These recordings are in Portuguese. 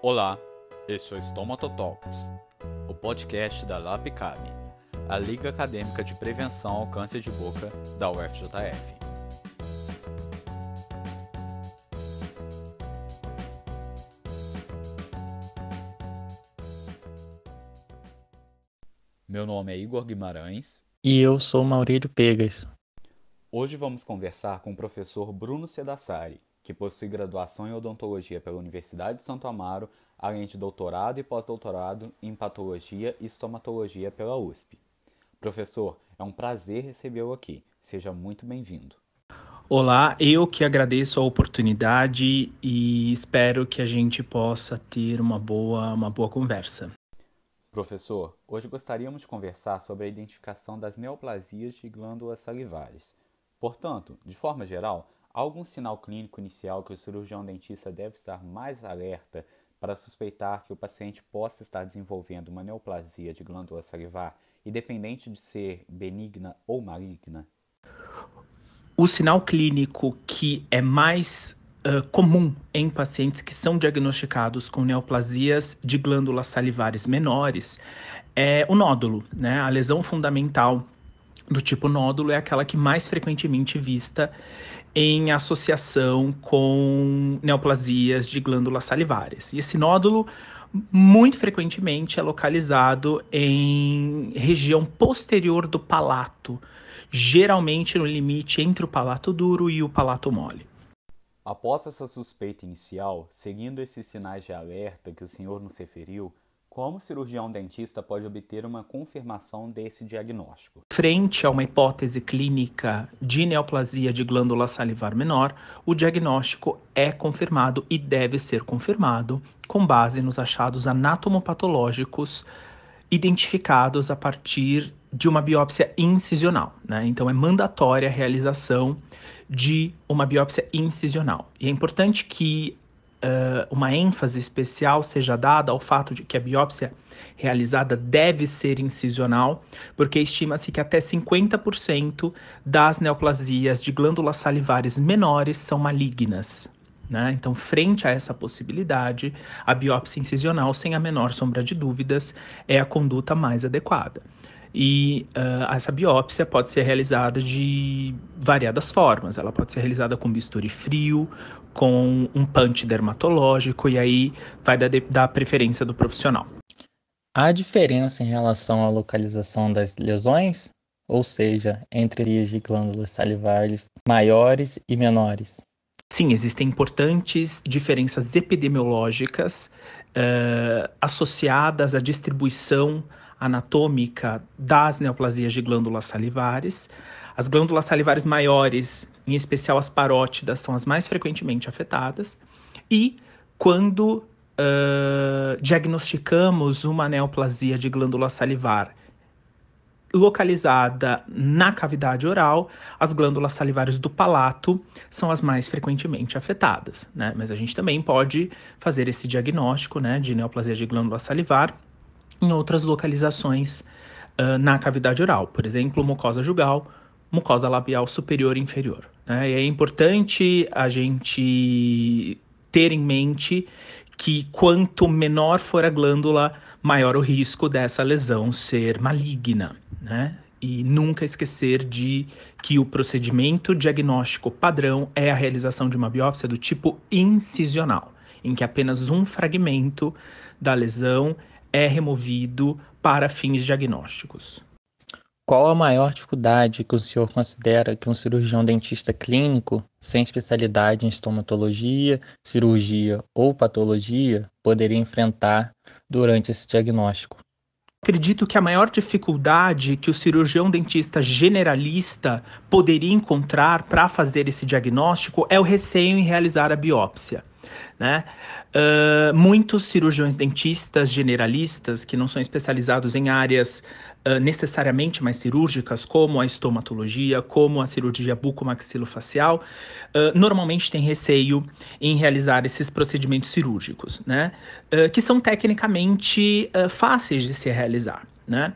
Olá, este é o Stomato Talks, o podcast da LAPCAB, a Liga Acadêmica de Prevenção ao Câncer de Boca da UFJF. Meu nome é Igor Guimarães. E eu sou Maurílio Pegas. Hoje vamos conversar com o professor Bruno Sedassari, que possui graduação em odontologia pela Universidade de Santo Amaro, além de doutorado e pós-doutorado em patologia e estomatologia pela USP. Professor, é um prazer recebê-lo aqui. Seja muito bem-vindo. Olá, eu que agradeço a oportunidade e espero que a gente possa ter uma boa, uma boa conversa. Professor, hoje gostaríamos de conversar sobre a identificação das neoplasias de glândulas salivares. Portanto, de forma geral, Algum sinal clínico inicial que o cirurgião dentista deve estar mais alerta para suspeitar que o paciente possa estar desenvolvendo uma neoplasia de glândula salivar, independente de ser benigna ou maligna? O sinal clínico que é mais uh, comum em pacientes que são diagnosticados com neoplasias de glândulas salivares menores é o nódulo, né? A lesão fundamental do tipo nódulo é aquela que mais frequentemente vista em associação com neoplasias de glândulas salivares. E esse nódulo muito frequentemente é localizado em região posterior do palato, geralmente no limite entre o palato duro e o palato mole. Após essa suspeita inicial, seguindo esses sinais de alerta que o senhor nos referiu, como cirurgião dentista pode obter uma confirmação desse diagnóstico? Frente a uma hipótese clínica de neoplasia de glândula salivar menor, o diagnóstico é confirmado e deve ser confirmado com base nos achados anatomopatológicos identificados a partir de uma biópsia incisional. Né? Então, é mandatória a realização de uma biópsia incisional. E é importante que uh, uma ênfase especial seja dada ao fato de que a biópsia realizada deve ser incisional, porque estima-se que até 50% das neoplasias de glândulas salivares menores são malignas. Né? Então, frente a essa possibilidade, a biópsia incisional, sem a menor sombra de dúvidas, é a conduta mais adequada. E uh, essa biópsia pode ser realizada de variadas formas. Ela pode ser realizada com bisturi frio, com um punch dermatológico, e aí vai dar, da preferência do profissional. Há diferença em relação à localização das lesões? Ou seja, entre as de glândulas salivares maiores e menores? Sim, existem importantes diferenças epidemiológicas uh, associadas à distribuição anatômica das neoplasias de glândulas salivares. As glândulas salivares maiores, em especial as parótidas, são as mais frequentemente afetadas. E quando uh, diagnosticamos uma neoplasia de glândula salivar localizada na cavidade oral, as glândulas salivares do palato são as mais frequentemente afetadas, né? Mas a gente também pode fazer esse diagnóstico, né, de neoplasia de glândula salivar em outras localizações uh, na cavidade oral, por exemplo, mucosa jugal, mucosa labial superior e inferior. Né? E é importante a gente ter em mente que quanto menor for a glândula, maior o risco dessa lesão ser maligna, né? E nunca esquecer de que o procedimento diagnóstico padrão é a realização de uma biópsia do tipo incisional, em que apenas um fragmento da lesão é removido para fins diagnósticos. Qual a maior dificuldade que o senhor considera que um cirurgião dentista clínico, sem especialidade em estomatologia, cirurgia ou patologia, poderia enfrentar durante esse diagnóstico? Acredito que a maior dificuldade que o cirurgião dentista generalista poderia encontrar para fazer esse diagnóstico é o receio em realizar a biópsia. Né? Uh, muitos cirurgiões dentistas generalistas que não são especializados em áreas uh, necessariamente mais cirúrgicas, como a estomatologia, como a cirurgia bucomaxilofacial, uh, normalmente têm receio em realizar esses procedimentos cirúrgicos, né? que são tecnicamente fáceis de se realizar. Né?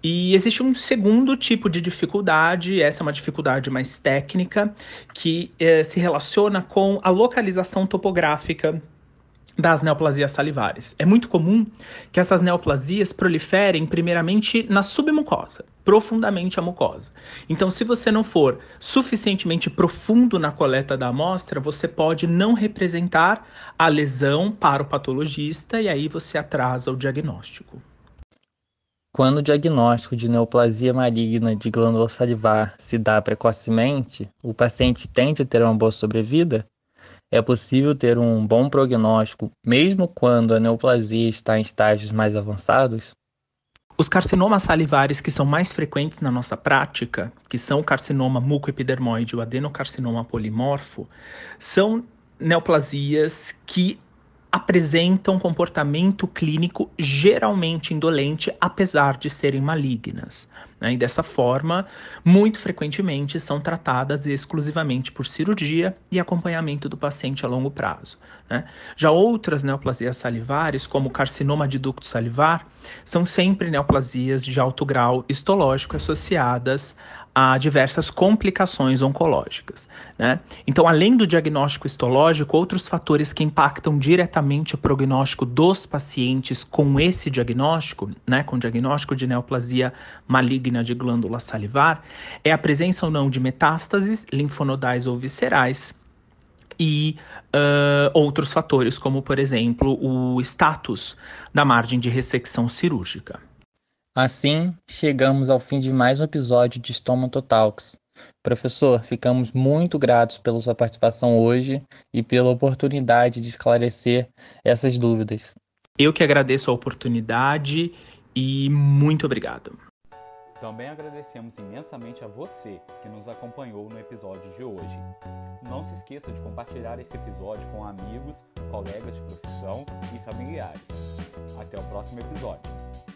E existe um segundo tipo de dificuldade, essa é uma dificuldade mais técnica, que eh, se relaciona com a localização topográfica das neoplasias salivares. É muito comum que essas neoplasias proliferem primeiramente na submucosa, profundamente a mucosa. Então, se você não for suficientemente profundo na coleta da amostra, você pode não representar a lesão para o patologista e aí você atrasa o diagnóstico. Quando o diagnóstico de neoplasia maligna de glândula salivar se dá precocemente, o paciente tende a ter uma boa sobrevida? É possível ter um bom prognóstico mesmo quando a neoplasia está em estágios mais avançados? Os carcinomas salivares que são mais frequentes na nossa prática, que são o carcinoma mucoepidermoide e o adenocarcinoma polimorfo, são neoplasias que apresentam comportamento clínico geralmente indolente, apesar de serem malignas. Né? E dessa forma, muito frequentemente são tratadas exclusivamente por cirurgia e acompanhamento do paciente a longo prazo. Né? Já outras neoplasias salivares, como carcinoma de ducto salivar, são sempre neoplasias de alto grau histológico associadas a diversas complicações oncológicas. Né? Então, além do diagnóstico histológico, outros fatores que impactam diretamente o prognóstico dos pacientes com esse diagnóstico, né, com diagnóstico de neoplasia maligna de glândula salivar, é a presença ou não de metástases linfonodais ou viscerais, e uh, outros fatores, como por exemplo o status da margem de ressecção cirúrgica. Assim, chegamos ao fim de mais um episódio de Talks. Professor, ficamos muito gratos pela sua participação hoje e pela oportunidade de esclarecer essas dúvidas. Eu que agradeço a oportunidade e muito obrigado. Também agradecemos imensamente a você que nos acompanhou no episódio de hoje. Não se esqueça de compartilhar esse episódio com amigos, colegas de profissão e familiares. Até o próximo episódio.